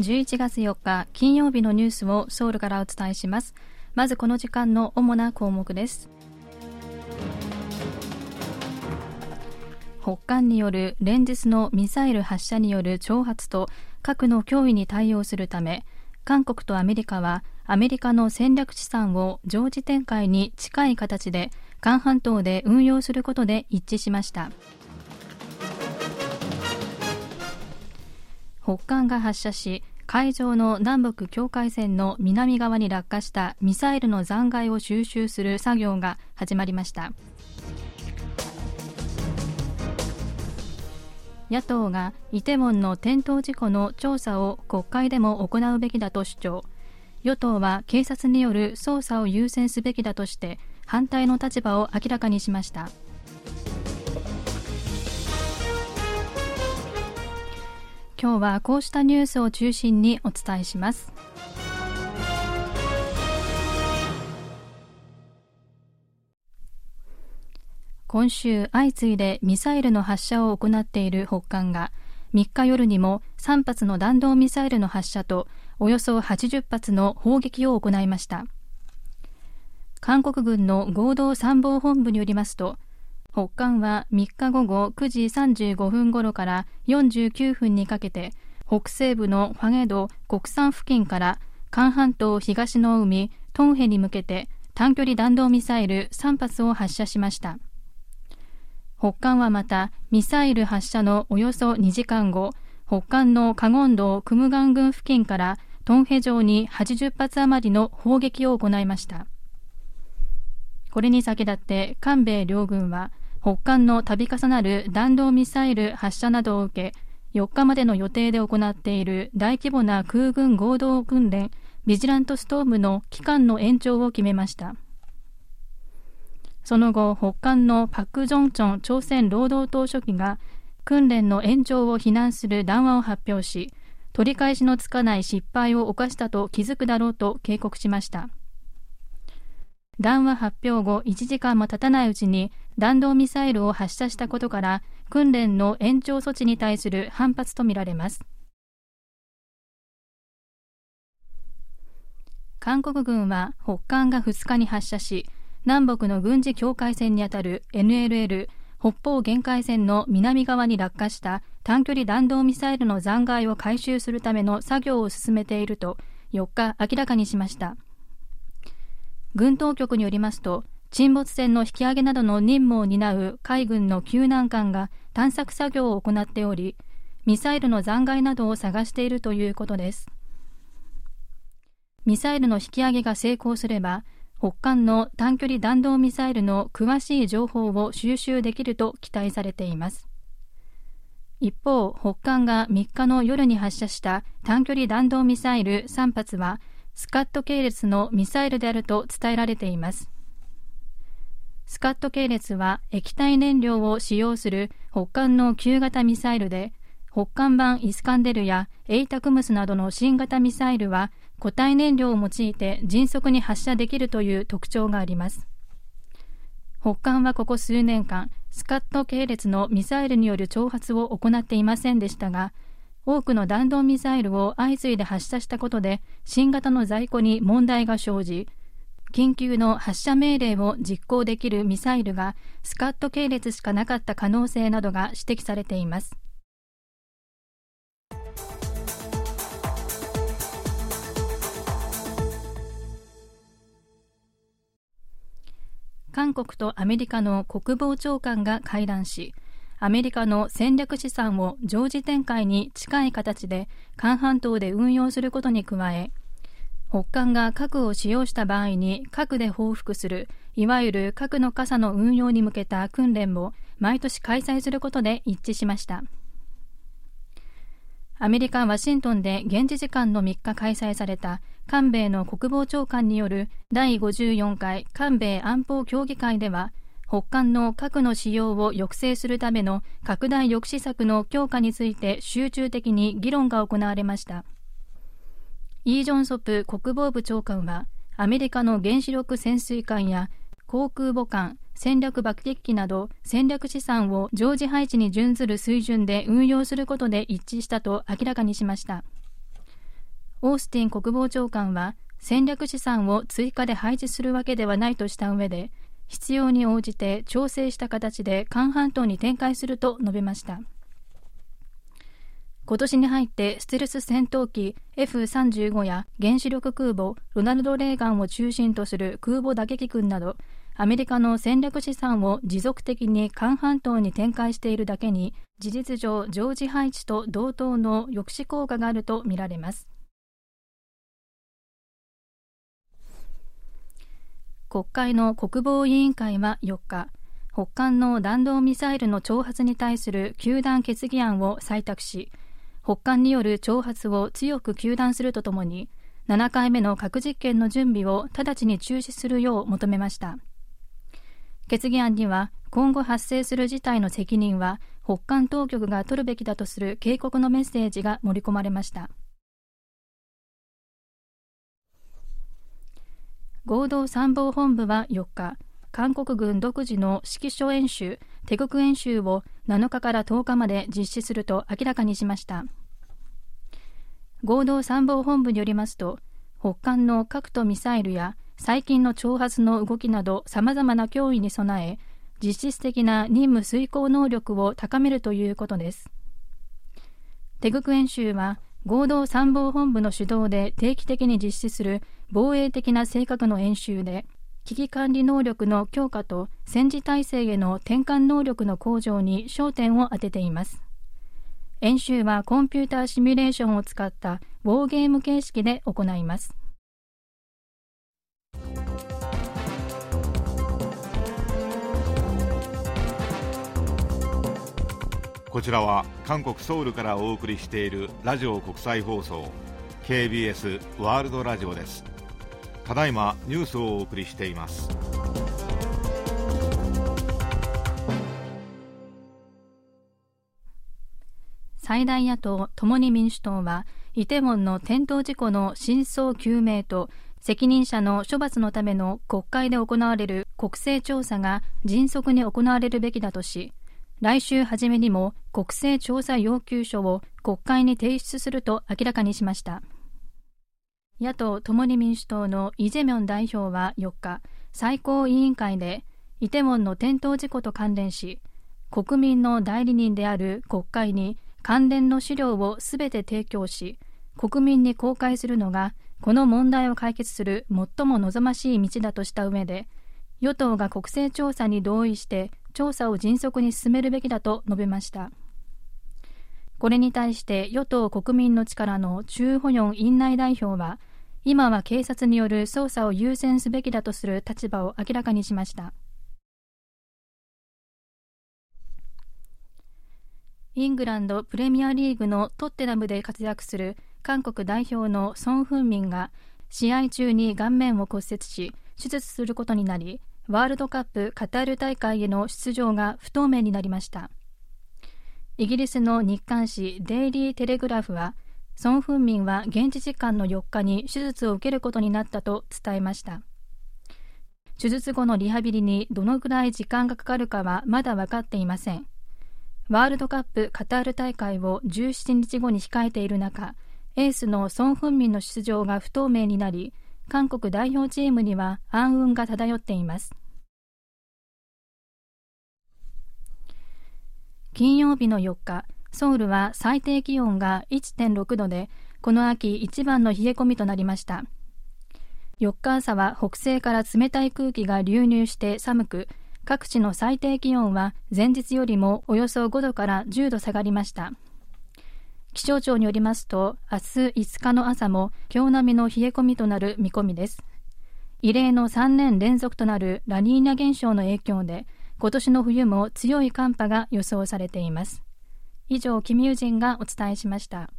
11月4日金曜日のニュースをソウルからお伝えします。まずこの時間の主な項目です。北韓による連日のミサイル発射による挑発と核の脅威に対応するため韓国とアメリカはアメリカの戦略資産を常時展開に近い形で韓半島で運用することで一致しました。北韓が発射し海上の南北境界線の南側に落下したミサイルの残骸を収集する作業が始まりました。野党がイテウォンの転倒事故の調査を国会でも行うべきだと主張。与党は警察による捜査を優先すべきだとして反対の立場を明らかにしました。今日はこうしたニュースを中心にお伝えします。今週相次いでミサイルの発射を行っている北韓が3日夜にも3発の弾道ミサイルの発射とおよそ80発の砲撃を行いました。韓国軍の合同参謀本部によりますと北韓は3日午後9時35分頃から49分にかけて北西部のファゲド国産付近から韓半島東の海トンヘに向けて短距離弾道ミサイル3発を発射しました。北韓はまたミサイル発射のおよそ2時間後北韓のカゴン道クムガン郡付近からトンヘ城に80発余りの砲撃を行いました。これに先立って韓米両軍は北韓の度重なる弾道ミサイル発射などを受け4日までの予定で行っている大規模な空軍合同訓練ビジラントストームの期間の延長を決めましたその後、北韓のパク・ジョンチョン朝鮮労働党書記が訓練の延長を非難する談話を発表し、取り返しのつかない失敗を犯したと気づくだろうと警告しました。談話発表後1時間も経たないうちに弾道ミサイルを発射したことから訓練の延長措置に対する反発とみられます。韓国軍は北韓が2日に発射し南北の軍事境界線にあたる NLL 北方限界線の南側に落下した短距離弾道ミサイルの残骸を回収するための作業を進めていると4日明らかにしました。軍当局によりますと沈没船の引き上げなどの任務を担う海軍の救難艦が探索作業を行っておりミサイルの残骸などを探しているということです。ミサイルの引き上げが成功すれば北韓の短距離弾道ミサイルの詳しい情報を収集できると期待されています。一方北韓が3日の夜に発射した短距離弾道ミサイル3発はスカット系列のミサイルであると伝えられています。スカット系列は液体燃料を使用する北韓の旧型ミサイルで北韓版イスカンデルやエイタクムスなどの新型ミサイルは固体燃料を用いて迅速に発射できるという特徴があります。北韓はここ数年間スカット系列のミサイルによる挑発を行っていませんでしたが多くの弾道ミサイルを相次いで発射したことで新型の在庫に問題が生じ緊急の発射命令を実行できるミサイルがスカット系列しかなかった可能性などが指摘されています。韓国とアメリカの国防長官が会談しアメリカの戦略資産を常時展開に近い形で韓半島で運用することに加え北韓が核を使用した場合に核で報復するいわゆる核の傘の運用に向けた訓練も毎年開催することで一致しました。アメリカ・ワシントンで現地時間の3日開催された韓米の国防長官による第54回韓米安保協議会では北韓の核の使用を抑制するための拡大抑止策の強化について集中的に議論が行われました。イー・ジョンソプ国防部長官はアメリカの原子力潜水艦や航空母艦戦略爆撃機など戦略資産を常時配置に準ずる水準で運用することで一致したと明らかにしました。オースティン国防長官は戦略資産を追加で配置するわけではないとした上で必要に応じて調整した形で韓半島に展開すると述べました。今年に入ってステルス戦闘機 F35 や原子力空母ロナルド・レーガンを中心とする空母打撃群などアメリカの戦略資産を持続的に韓半島に展開しているだけに事実上常時配置と同等の抑止効果があるとみられます。国会の国防委員会は4日北韓の弾道ミサイルの挑発に対する糾弾決議案を採択し北韓による挑発を強く糾弾するとともに7回目の核実験の準備を直ちに中止するよう求めました。決議案には今後発生する事態の責任は北韓当局が取るべきだとする警告のメッセージが盛り込まれました。合同参謀本部は4日、韓国軍独自の指揮所演習、テグク演習を7日から10日まで実施すると明らかにしました。合同参謀本部によりますと、北韓の核とミサイルや最近の挑発の動きなど様々な脅威に備え、実質的な任務遂行能力を高めるということです。テグク演習は合同参謀本部の主導で定期的に実施する防衛的な性格の演習で危機管理能力の強化と戦時体制への転換能力の向上に焦点を当てています。演習はコンピューターシミュレーションを使ったウォーゲーム形式で行います。こちらは韓国ソウルからお送りしているラジオ国際放送 KBS ワールドラジオです。ただいまニュースをお送りしています。最大野党共に民主党はイテウォンの転倒事故の真相究明と責任者の処罰のための国会で行われる国勢調査が迅速に行われるべきだとし来週初めにも国勢調査要求書を国会に提出すると明らかにしました。野党共に民主党のイ・ジェミョン代表は4日最高委員会でイテウォンの転倒事故と関連し国民の代理人である国会に関連の資料をすべて提供し国民に公開するのがこの問題を解決する最も望ましい道だとした上で与党が国勢調査に同意して調査を迅速に進めるべきだと述べました。これに対して与党国民の力のチュー・ホヨン院内代表は今は警察による捜査を優先すべきだとする立場を明らかにしました。イングランドプレミアリーグのトッテナムで活躍する韓国代表のソン・フンミンが試合中に顔面を骨折し手術することになりワールドカップカタール大会への出場が不透明になりました。イギリスの日刊紙デイリー・テレグラフはソン・フンミンは現地時間の4日に手術を受けることになったと伝えました。手術後のリハビリにどのくらい時間がかかるかはまだ分かっていません。ワールドカップカタール大会を17日後に控えている中エースのソン・フンミンの出場が不透明になり韓国代表チームには暗雲が漂っています。金曜日の4日ソウルは最低気温が1.6度でこの秋一番の冷え込みとなりました。4日朝は北西から冷たい空気が流入して寒く各地の最低気温は前日よりもおよそ5度から10度下がりました。気象庁によりますと明日5日の朝も今日並みの冷え込みとなる見込みです。異例の3年連続となるラニーニャ現象の影響で今年の冬も強い寒波が予想されています。以上キミュージンがお伝えしました。